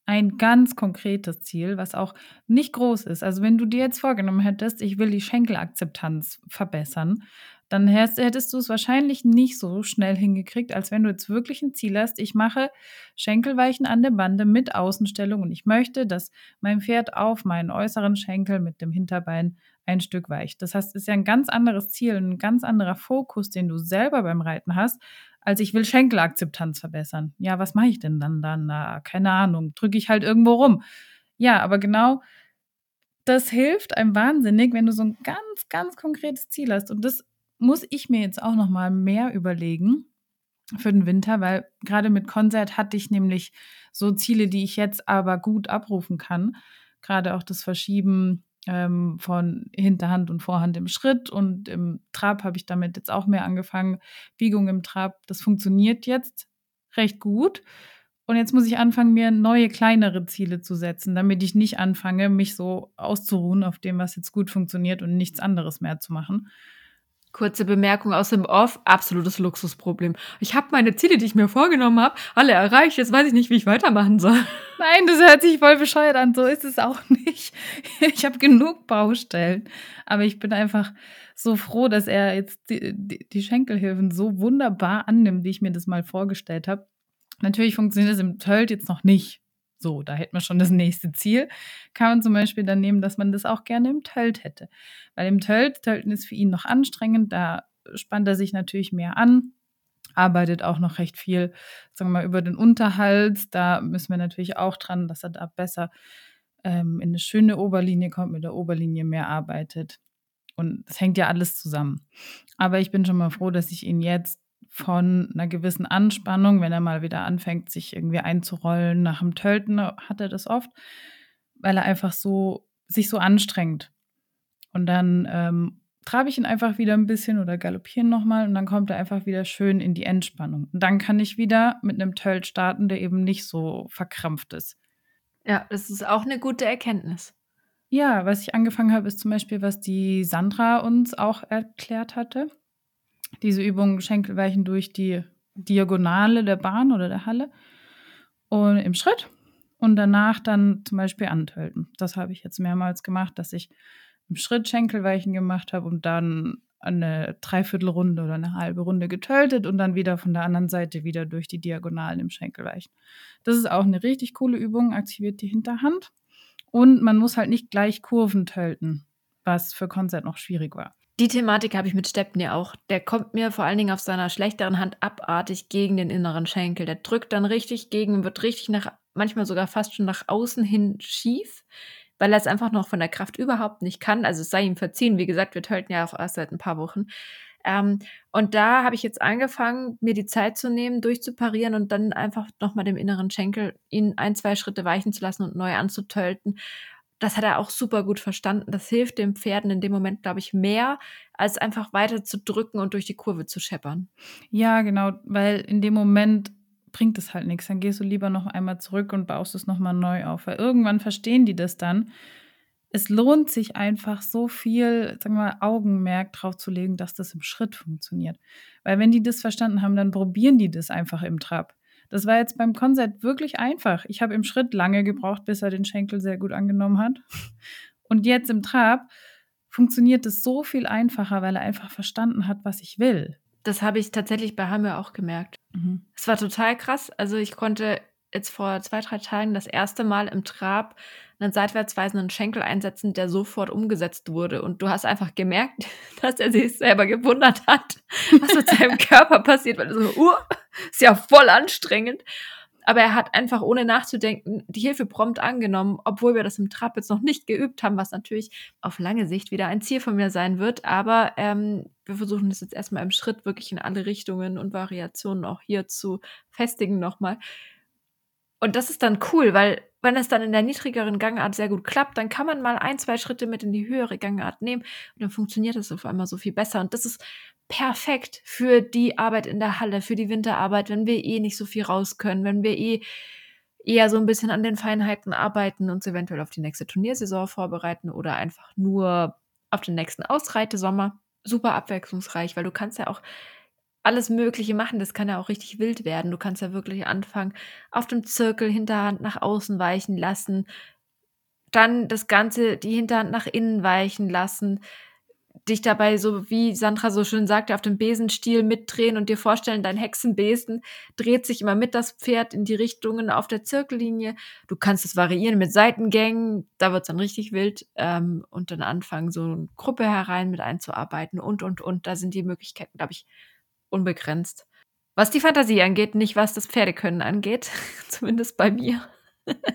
ein ganz konkretes Ziel, was auch nicht groß ist. Also wenn du dir jetzt vorgenommen hättest, ich will die Schenkelakzeptanz verbessern, dann hättest du es wahrscheinlich nicht so schnell hingekriegt, als wenn du jetzt wirklich ein Ziel hast. Ich mache Schenkelweichen an der Bande mit Außenstellung und ich möchte, dass mein Pferd auf meinen äußeren Schenkel mit dem Hinterbein ein Stück weicht. Das heißt, es ist ja ein ganz anderes Ziel, ein ganz anderer Fokus, den du selber beim Reiten hast, als ich will Schenkelakzeptanz verbessern. Ja, was mache ich denn dann dann? Na, keine Ahnung, drücke ich halt irgendwo rum. Ja, aber genau das hilft einem wahnsinnig, wenn du so ein ganz, ganz konkretes Ziel hast. Und das muss ich mir jetzt auch noch mal mehr überlegen für den Winter, weil gerade mit Konzert hatte ich nämlich so Ziele, die ich jetzt aber gut abrufen kann. Gerade auch das Verschieben ähm, von Hinterhand und Vorhand im Schritt und im Trab habe ich damit jetzt auch mehr angefangen. Biegung im Trab, das funktioniert jetzt recht gut. Und jetzt muss ich anfangen, mir neue, kleinere Ziele zu setzen, damit ich nicht anfange, mich so auszuruhen auf dem, was jetzt gut funktioniert und nichts anderes mehr zu machen. Kurze Bemerkung aus dem Off, absolutes Luxusproblem. Ich habe meine Ziele, die ich mir vorgenommen habe, alle erreicht. Jetzt weiß ich nicht, wie ich weitermachen soll. Nein, das hört sich voll bescheuert an. So ist es auch nicht. Ich habe genug Baustellen. Aber ich bin einfach so froh, dass er jetzt die, die, die Schenkelhilfen so wunderbar annimmt, wie ich mir das mal vorgestellt habe. Natürlich funktioniert es im Tölt jetzt noch nicht. So, da hätten wir schon das nächste Ziel. Kann man zum Beispiel dann nehmen, dass man das auch gerne im Tölt hätte. Weil im Tölt, Tölten ist für ihn noch anstrengend, da spannt er sich natürlich mehr an, arbeitet auch noch recht viel, sagen wir mal, über den Unterhals. Da müssen wir natürlich auch dran, dass er da besser ähm, in eine schöne Oberlinie kommt, mit der Oberlinie mehr arbeitet. Und es hängt ja alles zusammen. Aber ich bin schon mal froh, dass ich ihn jetzt von einer gewissen Anspannung, wenn er mal wieder anfängt, sich irgendwie einzurollen. Nach dem Tölten hat er das oft, weil er einfach so sich so anstrengt. Und dann ähm, trabe ich ihn einfach wieder ein bisschen oder galoppieren nochmal und dann kommt er einfach wieder schön in die Entspannung. Und dann kann ich wieder mit einem Tölt starten, der eben nicht so verkrampft ist. Ja, das ist auch eine gute Erkenntnis. Ja, was ich angefangen habe, ist zum Beispiel, was die Sandra uns auch erklärt hatte diese Übung Schenkelweichen durch die Diagonale der Bahn oder der Halle und im Schritt und danach dann zum Beispiel antölten. Das habe ich jetzt mehrmals gemacht, dass ich im Schritt Schenkelweichen gemacht habe und dann eine Dreiviertelrunde oder eine halbe Runde getöltet und dann wieder von der anderen Seite wieder durch die Diagonalen im Schenkelweichen. Das ist auch eine richtig coole Übung, aktiviert die Hinterhand und man muss halt nicht gleich Kurven tölten, was für Konzert noch schwierig war. Die Thematik habe ich mit Stepney auch. Der kommt mir vor allen Dingen auf seiner schlechteren Hand abartig gegen den inneren Schenkel. Der drückt dann richtig gegen, wird richtig nach, manchmal sogar fast schon nach außen hin schief, weil er es einfach noch von der Kraft überhaupt nicht kann. Also es sei ihm verziehen. Wie gesagt, wir tölten ja auch erst seit ein paar Wochen. Ähm, und da habe ich jetzt angefangen, mir die Zeit zu nehmen, durchzuparieren und dann einfach nochmal dem inneren Schenkel ihn ein, zwei Schritte weichen zu lassen und neu anzutölten das hat er auch super gut verstanden. Das hilft den Pferden in dem Moment, glaube ich, mehr, als einfach weiter zu drücken und durch die Kurve zu scheppern. Ja, genau, weil in dem Moment bringt es halt nichts. Dann gehst du lieber noch einmal zurück und baust es nochmal neu auf. Weil irgendwann verstehen die das dann. Es lohnt sich einfach so viel, sagen wir mal, Augenmerk drauf zu legen, dass das im Schritt funktioniert. Weil wenn die das verstanden haben, dann probieren die das einfach im Trab. Das war jetzt beim Konzert wirklich einfach. Ich habe im Schritt lange gebraucht, bis er den Schenkel sehr gut angenommen hat. Und jetzt im Trab funktioniert es so viel einfacher, weil er einfach verstanden hat, was ich will. Das habe ich tatsächlich bei Hammer auch gemerkt. Mhm. Es war total krass. Also ich konnte jetzt vor zwei, drei Tagen das erste Mal im Trab einen seitwärts weisenden Schenkel einsetzen, der sofort umgesetzt wurde. Und du hast einfach gemerkt, dass er sich selber gewundert hat, was mit seinem Körper passiert, weil er so, uh, ist ja voll anstrengend. Aber er hat einfach ohne nachzudenken die Hilfe prompt angenommen, obwohl wir das im Trab jetzt noch nicht geübt haben, was natürlich auf lange Sicht wieder ein Ziel von mir sein wird. Aber ähm, wir versuchen das jetzt erstmal im Schritt wirklich in alle Richtungen und Variationen auch hier zu festigen nochmal. Und das ist dann cool, weil wenn es dann in der niedrigeren Gangart sehr gut klappt, dann kann man mal ein, zwei Schritte mit in die höhere Gangart nehmen und dann funktioniert es auf einmal so viel besser. Und das ist perfekt für die Arbeit in der Halle, für die Winterarbeit, wenn wir eh nicht so viel raus können, wenn wir eh eher so ein bisschen an den Feinheiten arbeiten, uns eventuell auf die nächste Turniersaison vorbereiten oder einfach nur auf den nächsten Ausreitesommer. Super abwechslungsreich, weil du kannst ja auch alles Mögliche machen. Das kann ja auch richtig wild werden. Du kannst ja wirklich anfangen, auf dem Zirkel Hinterhand nach außen weichen lassen, dann das Ganze, die Hinterhand nach innen weichen lassen, dich dabei, so wie Sandra so schön sagte, auf dem Besenstiel mitdrehen und dir vorstellen, dein Hexenbesen dreht sich immer mit das Pferd in die Richtungen auf der Zirkellinie. Du kannst es variieren mit Seitengängen, da wird es dann richtig wild ähm, und dann anfangen, so eine Gruppe herein mit einzuarbeiten und, und, und. Da sind die Möglichkeiten, glaube ich, unbegrenzt. Was die Fantasie angeht, nicht was das Pferdekönnen angeht, zumindest bei mir.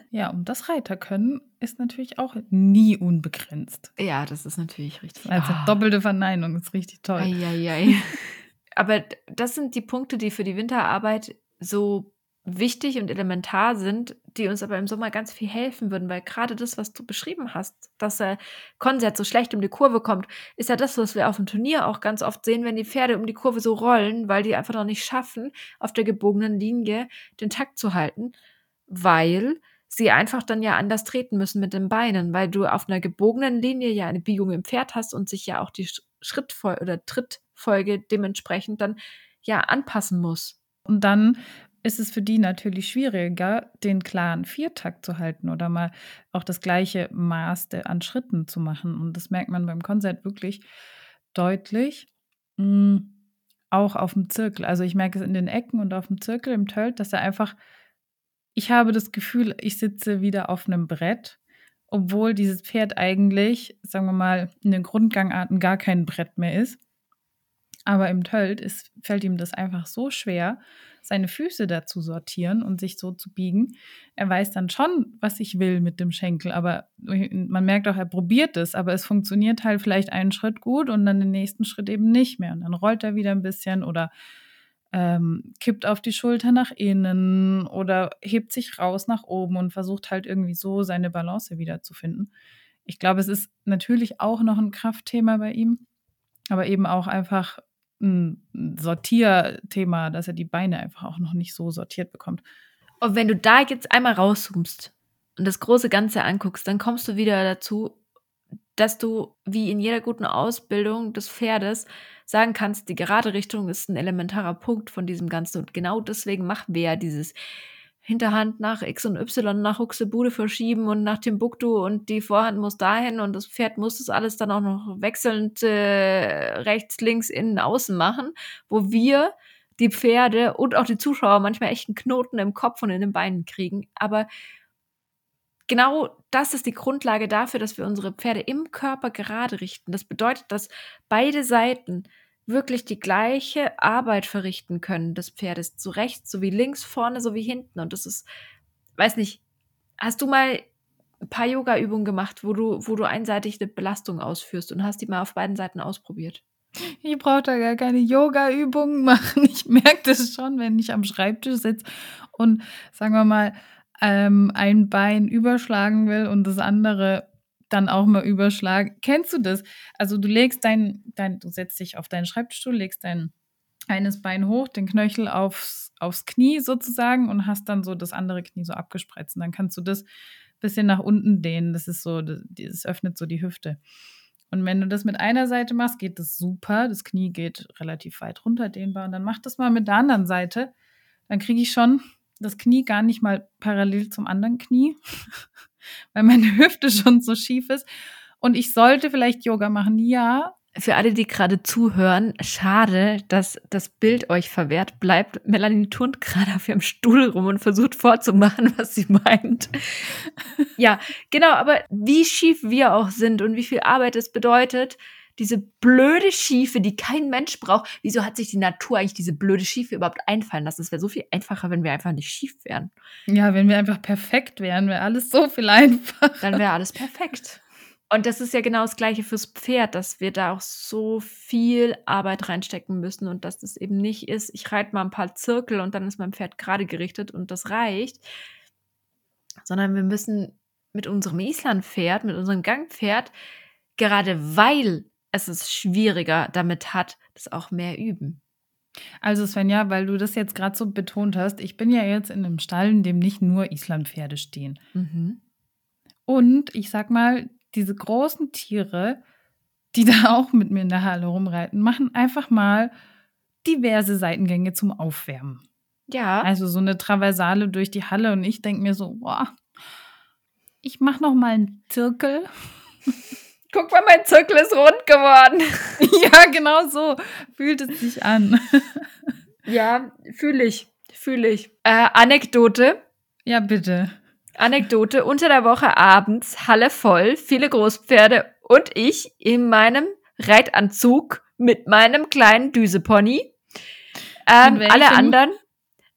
ja, und das Reiterkönnen ist natürlich auch nie unbegrenzt. Ja, das ist natürlich richtig. Also oh. doppelte Verneinung ist richtig toll. Ei, ei, ei. Aber das sind die Punkte, die für die Winterarbeit so wichtig und elementar sind, die uns aber im Sommer ganz viel helfen würden, weil gerade das, was du beschrieben hast, dass der Konzert so schlecht um die Kurve kommt, ist ja das, was wir auf dem Turnier auch ganz oft sehen, wenn die Pferde um die Kurve so rollen, weil die einfach noch nicht schaffen, auf der gebogenen Linie den Takt zu halten, weil sie einfach dann ja anders treten müssen mit den Beinen, weil du auf einer gebogenen Linie ja eine Biegung im Pferd hast und sich ja auch die Schrittfolge oder Trittfolge dementsprechend dann ja anpassen muss. Und dann ist es für die natürlich schwieriger, den klaren Viertakt zu halten oder mal auch das gleiche Maß an Schritten zu machen. Und das merkt man beim Konzert wirklich deutlich. Mm, auch auf dem Zirkel. Also ich merke es in den Ecken und auf dem Zirkel im Tölt, dass er einfach, ich habe das Gefühl, ich sitze wieder auf einem Brett, obwohl dieses Pferd eigentlich, sagen wir mal, in den Grundgangarten gar kein Brett mehr ist. Aber im Tölt ist, fällt ihm das einfach so schwer, seine Füße dazu sortieren und sich so zu biegen. Er weiß dann schon, was ich will mit dem Schenkel, aber man merkt auch, er probiert es, aber es funktioniert halt vielleicht einen Schritt gut und dann den nächsten Schritt eben nicht mehr. Und dann rollt er wieder ein bisschen oder ähm, kippt auf die Schulter nach innen oder hebt sich raus nach oben und versucht halt irgendwie so seine Balance wiederzufinden. Ich glaube, es ist natürlich auch noch ein Kraftthema bei ihm, aber eben auch einfach ein Sortierthema, dass er die Beine einfach auch noch nicht so sortiert bekommt. Und wenn du da jetzt einmal rauszoomst und das große Ganze anguckst, dann kommst du wieder dazu, dass du wie in jeder guten Ausbildung des Pferdes sagen kannst, die gerade Richtung ist ein elementarer Punkt von diesem Ganzen. Und genau deswegen machen wir ja dieses Hinterhand nach X und Y nach Huxebude verschieben und nach Timbuktu und die Vorhand muss dahin und das Pferd muss das alles dann auch noch wechselnd äh, rechts, links, innen, außen machen, wo wir die Pferde und auch die Zuschauer manchmal echt einen Knoten im Kopf und in den Beinen kriegen. Aber genau das ist die Grundlage dafür, dass wir unsere Pferde im Körper gerade richten. Das bedeutet, dass beide Seiten wirklich die gleiche Arbeit verrichten können des Pferdes, so rechts sowie links, vorne sowie hinten. Und das ist, weiß nicht, hast du mal ein paar Yoga-Übungen gemacht, wo du, wo du einseitig eine Belastung ausführst und hast die mal auf beiden Seiten ausprobiert? Ich brauche da gar keine Yoga-Übungen machen. Ich merke das schon, wenn ich am Schreibtisch sitze und sagen wir mal, ähm, ein Bein überschlagen will und das andere dann auch mal überschlagen. Kennst du das? Also du legst dein, dein, du setzt dich auf deinen Schreibtischstuhl, legst dein eines Bein hoch, den Knöchel aufs, aufs Knie sozusagen und hast dann so das andere Knie so abgespreizt. Und dann kannst du das ein bisschen nach unten dehnen. Das ist so, das öffnet so die Hüfte. Und wenn du das mit einer Seite machst, geht das super. Das Knie geht relativ weit runter dehnbar. Und dann mach das mal mit der anderen Seite. Dann kriege ich schon das Knie gar nicht mal parallel zum anderen Knie, weil meine Hüfte schon so schief ist. Und ich sollte vielleicht Yoga machen, ja. Für alle, die gerade zuhören, schade, dass das Bild euch verwehrt bleibt. Melanie turnt gerade auf ihrem Stuhl rum und versucht vorzumachen, was sie meint. ja, genau, aber wie schief wir auch sind und wie viel Arbeit es bedeutet, diese blöde Schiefe, die kein Mensch braucht. Wieso hat sich die Natur eigentlich diese blöde Schiefe überhaupt einfallen lassen? Es wäre so viel einfacher, wenn wir einfach nicht schief wären. Ja, wenn wir einfach perfekt wären, wäre alles so viel einfacher. Dann wäre alles perfekt. Und das ist ja genau das Gleiche fürs Pferd, dass wir da auch so viel Arbeit reinstecken müssen und dass das eben nicht ist, ich reite mal ein paar Zirkel und dann ist mein Pferd gerade gerichtet und das reicht, sondern wir müssen mit unserem Islandpferd, mit unserem Gangpferd, gerade weil es ist schwieriger damit hat, das auch mehr üben. Also Svenja, weil du das jetzt gerade so betont hast, ich bin ja jetzt in einem Stall, in dem nicht nur Islandpferde stehen. Mhm. Und ich sag mal, diese großen Tiere, die da auch mit mir in der Halle rumreiten, machen einfach mal diverse Seitengänge zum Aufwärmen. Ja. Also so eine Traversale durch die Halle und ich denke mir so, boah, ich mache noch mal einen Zirkel. Guck mal, mein Zirkel ist rund geworden. ja, genau so fühlt es sich an. ja, fühle ich, fühle ich. Äh, Anekdote. Ja, bitte. Anekdote. Unter der Woche abends, Halle voll, viele Großpferde und ich in meinem Reitanzug mit meinem kleinen Düsepony. Ähm, alle anderen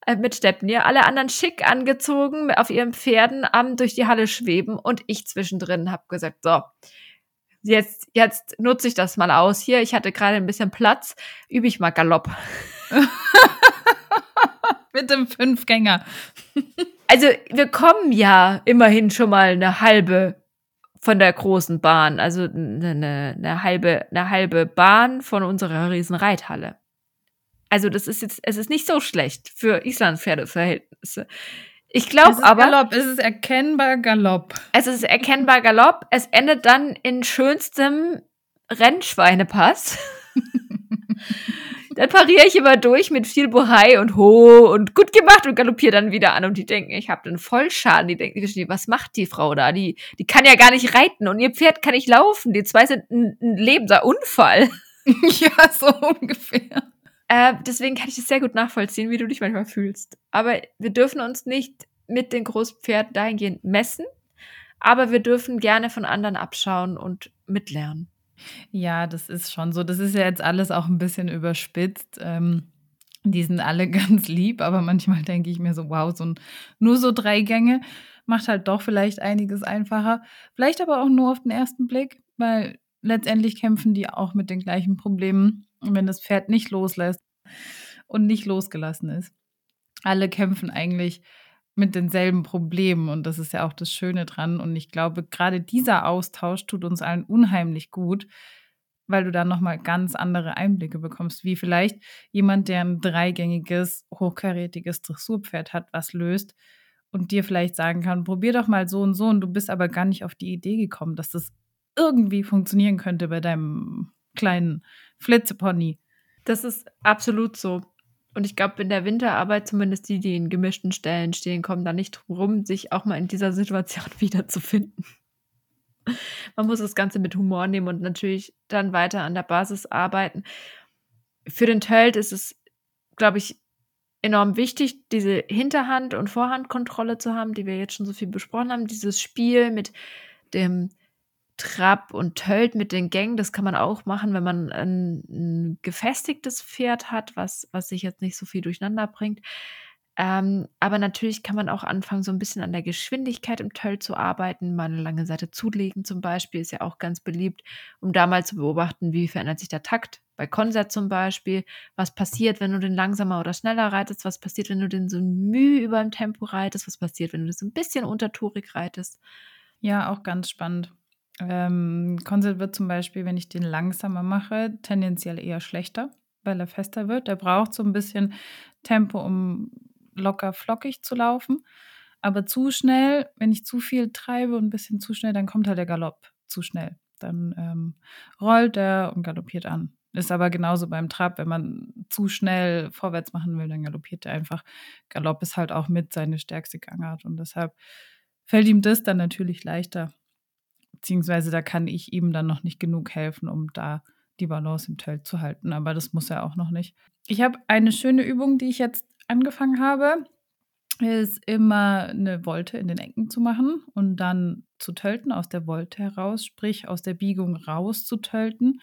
äh, mit Stepnir, alle anderen schick angezogen, auf ihren Pferden am durch die Halle schweben und ich zwischendrin habe gesagt, so, jetzt, jetzt nutze ich das mal aus. Hier, ich hatte gerade ein bisschen Platz, übe ich mal Galopp. Mit dem Fünfgänger. Also, wir kommen ja immerhin schon mal eine halbe von der großen Bahn, also eine, eine, halbe, eine halbe Bahn von unserer riesen Reithalle. Also, das ist jetzt, es ist nicht so schlecht für Islandpferdeverhältnisse. Ich glaube aber. Galopp, es ist erkennbar Galopp. Es ist erkennbar Galopp. Es endet dann in schönstem Rennschweinepass. dann pariere ich immer durch mit viel Bohai und Ho und gut gemacht und galoppiere dann wieder an. Und die denken, ich habe einen Vollschaden. Die denken, was macht die Frau da? Die, die kann ja gar nicht reiten und ihr Pferd kann nicht laufen. Die zwei sind ein, ein lebender Unfall. ja, so ungefähr. Äh, deswegen kann ich es sehr gut nachvollziehen, wie du dich manchmal fühlst. Aber wir dürfen uns nicht mit den Großpferden dahingehend messen, aber wir dürfen gerne von anderen abschauen und mitlernen. Ja, das ist schon so. Das ist ja jetzt alles auch ein bisschen überspitzt. Ähm, die sind alle ganz lieb, aber manchmal denke ich mir so, wow, so ein, nur so drei Gänge macht halt doch vielleicht einiges einfacher. Vielleicht aber auch nur auf den ersten Blick, weil letztendlich kämpfen die auch mit den gleichen Problemen, wenn das Pferd nicht loslässt und nicht losgelassen ist. Alle kämpfen eigentlich mit denselben Problemen und das ist ja auch das Schöne dran. Und ich glaube, gerade dieser Austausch tut uns allen unheimlich gut, weil du dann nochmal ganz andere Einblicke bekommst, wie vielleicht jemand, der ein dreigängiges, hochkarätiges Dressurpferd hat, was löst und dir vielleicht sagen kann, probier doch mal so und so und du bist aber gar nicht auf die Idee gekommen, dass das irgendwie funktionieren könnte bei deinem kleinen Flitzepony. Das ist absolut so. Und ich glaube, in der Winterarbeit, zumindest die, die in gemischten Stellen stehen, kommen da nicht drum rum, sich auch mal in dieser Situation wiederzufinden. Man muss das Ganze mit Humor nehmen und natürlich dann weiter an der Basis arbeiten. Für den Tölt ist es, glaube ich, enorm wichtig, diese Hinterhand- und Vorhandkontrolle zu haben, die wir jetzt schon so viel besprochen haben. Dieses Spiel mit dem Trab und Tölt mit den Gängen, das kann man auch machen, wenn man ein, ein gefestigtes Pferd hat, was, was sich jetzt nicht so viel durcheinander bringt. Ähm, aber natürlich kann man auch anfangen, so ein bisschen an der Geschwindigkeit im Tölt zu arbeiten. Mal eine lange Seite zulegen zum Beispiel ist ja auch ganz beliebt, um da mal zu beobachten, wie verändert sich der Takt. Bei Konzert zum Beispiel, was passiert, wenn du den langsamer oder schneller reitest, was passiert, wenn du den so müh über dem Tempo reitest, was passiert, wenn du das so ein bisschen untertourig reitest. Ja, auch ganz spannend. Ähm, Konzert wird zum Beispiel, wenn ich den langsamer mache, tendenziell eher schlechter, weil er fester wird. Er braucht so ein bisschen Tempo, um locker flockig zu laufen. Aber zu schnell, wenn ich zu viel treibe und ein bisschen zu schnell, dann kommt halt der Galopp zu schnell. Dann ähm, rollt er und galoppiert an. Ist aber genauso beim Trab, wenn man zu schnell vorwärts machen will, dann galoppiert er einfach. Galopp ist halt auch mit seine stärkste Gangart und deshalb fällt ihm das dann natürlich leichter beziehungsweise da kann ich ihm dann noch nicht genug helfen, um da die Balance im Feld zu halten. Aber das muss er auch noch nicht. Ich habe eine schöne Übung, die ich jetzt angefangen habe, ist immer eine Wolte in den Ecken zu machen und dann zu tölten aus der Wolte heraus, sprich aus der Biegung raus zu tölten.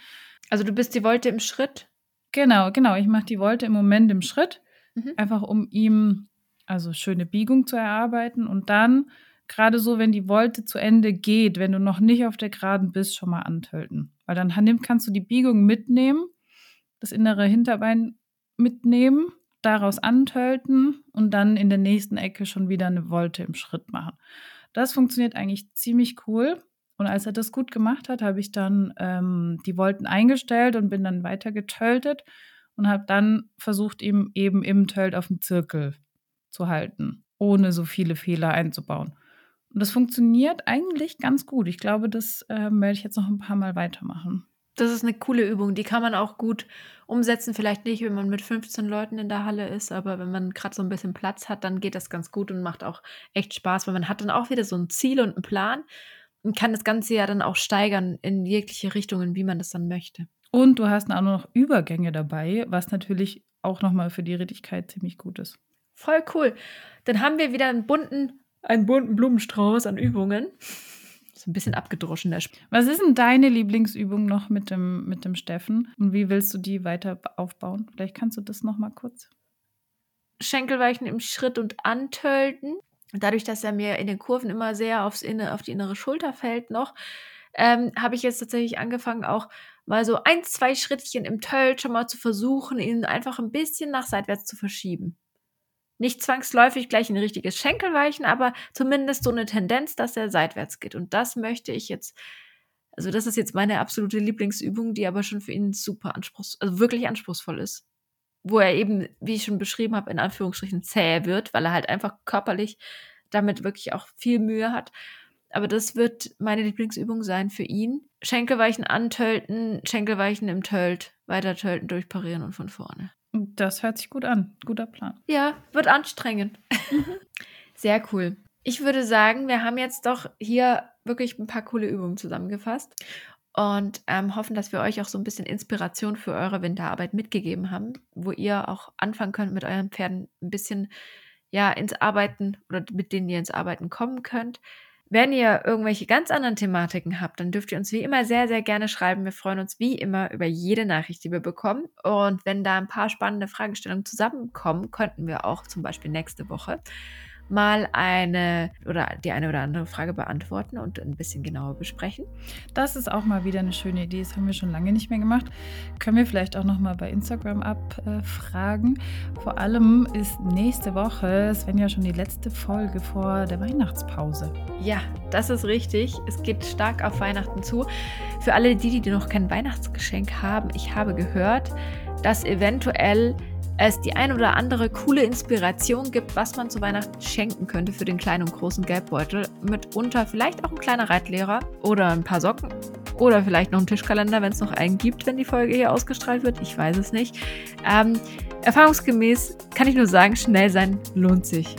Also du bist die Wolte im Schritt? Genau, genau. Ich mache die Wolte im Moment im Schritt, mhm. einfach um ihm also schöne Biegung zu erarbeiten und dann gerade so, wenn die Wolte zu Ende geht, wenn du noch nicht auf der Geraden bist, schon mal antölten. Weil dann kannst du die Biegung mitnehmen, das innere Hinterbein mitnehmen, daraus antölten und dann in der nächsten Ecke schon wieder eine Wolte im Schritt machen. Das funktioniert eigentlich ziemlich cool. Und als er das gut gemacht hat, habe ich dann ähm, die Wolten eingestellt und bin dann weiter getöltet und habe dann versucht, ihm eben im Tölt auf dem Zirkel zu halten, ohne so viele Fehler einzubauen. Und das funktioniert eigentlich ganz gut. Ich glaube, das äh, werde ich jetzt noch ein paar Mal weitermachen. Das ist eine coole Übung. Die kann man auch gut umsetzen. Vielleicht nicht, wenn man mit 15 Leuten in der Halle ist, aber wenn man gerade so ein bisschen Platz hat, dann geht das ganz gut und macht auch echt Spaß, weil man hat dann auch wieder so ein Ziel und einen Plan und kann das Ganze ja dann auch steigern in jegliche Richtungen, wie man das dann möchte. Und du hast auch noch Übergänge dabei, was natürlich auch nochmal für die Rittigkeit ziemlich gut ist. Voll cool. Dann haben wir wieder einen bunten einen bunten Blumenstrauß an Übungen. So ein bisschen abgedroschen der Sp Was ist denn deine Lieblingsübung noch mit dem, mit dem Steffen? Und wie willst du die weiter aufbauen? Vielleicht kannst du das noch mal kurz. Schenkelweichen im Schritt und Antölten. Dadurch, dass er mir in den Kurven immer sehr aufs Inne, auf die innere Schulter fällt noch, ähm, habe ich jetzt tatsächlich angefangen, auch mal so ein, zwei Schrittchen im Tölt schon mal zu versuchen, ihn einfach ein bisschen nach seitwärts zu verschieben. Nicht zwangsläufig gleich ein richtiges Schenkelweichen, aber zumindest so eine Tendenz, dass er seitwärts geht. Und das möchte ich jetzt, also das ist jetzt meine absolute Lieblingsübung, die aber schon für ihn super anspruchsvoll, also wirklich anspruchsvoll ist. Wo er eben, wie ich schon beschrieben habe, in Anführungsstrichen zäh wird, weil er halt einfach körperlich damit wirklich auch viel Mühe hat. Aber das wird meine Lieblingsübung sein für ihn. Schenkelweichen antölten, Schenkelweichen im Tölt, weiter tölten, durchparieren und von vorne. Das hört sich gut an. Guter Plan. Ja, wird anstrengend. Sehr cool. Ich würde sagen, wir haben jetzt doch hier wirklich ein paar coole Übungen zusammengefasst und ähm, hoffen, dass wir euch auch so ein bisschen Inspiration für eure Winterarbeit mitgegeben haben, wo ihr auch anfangen könnt, mit euren Pferden ein bisschen ja ins Arbeiten oder mit denen ihr ins Arbeiten kommen könnt. Wenn ihr irgendwelche ganz anderen Thematiken habt, dann dürft ihr uns wie immer sehr, sehr gerne schreiben. Wir freuen uns wie immer über jede Nachricht, die wir bekommen. Und wenn da ein paar spannende Fragestellungen zusammenkommen, könnten wir auch zum Beispiel nächste Woche mal eine oder die eine oder andere Frage beantworten und ein bisschen genauer besprechen. Das ist auch mal wieder eine schöne Idee. Das haben wir schon lange nicht mehr gemacht. Können wir vielleicht auch noch mal bei Instagram abfragen. Vor allem ist nächste Woche, Svenja, schon die letzte Folge vor der Weihnachtspause. Ja, das ist richtig. Es geht stark auf Weihnachten zu. Für alle die, die noch kein Weihnachtsgeschenk haben, ich habe gehört, dass eventuell es die ein oder andere coole Inspiration gibt, was man zu Weihnachten schenken könnte für den kleinen und großen Geldbeutel. Mitunter vielleicht auch ein kleiner Reitlehrer oder ein paar Socken oder vielleicht noch ein Tischkalender, wenn es noch einen gibt, wenn die Folge hier ausgestrahlt wird. Ich weiß es nicht. Ähm, erfahrungsgemäß kann ich nur sagen, schnell sein lohnt sich.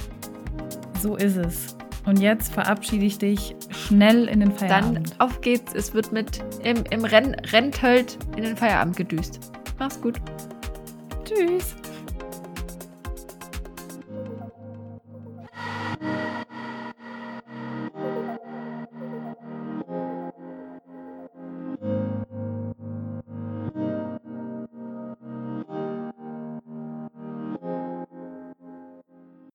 So ist es. Und jetzt verabschiede ich dich schnell in den Feierabend. Dann auf geht's. Es wird mit im, im Renn, Renntölt in den Feierabend gedüst. Mach's gut. Tschüss. you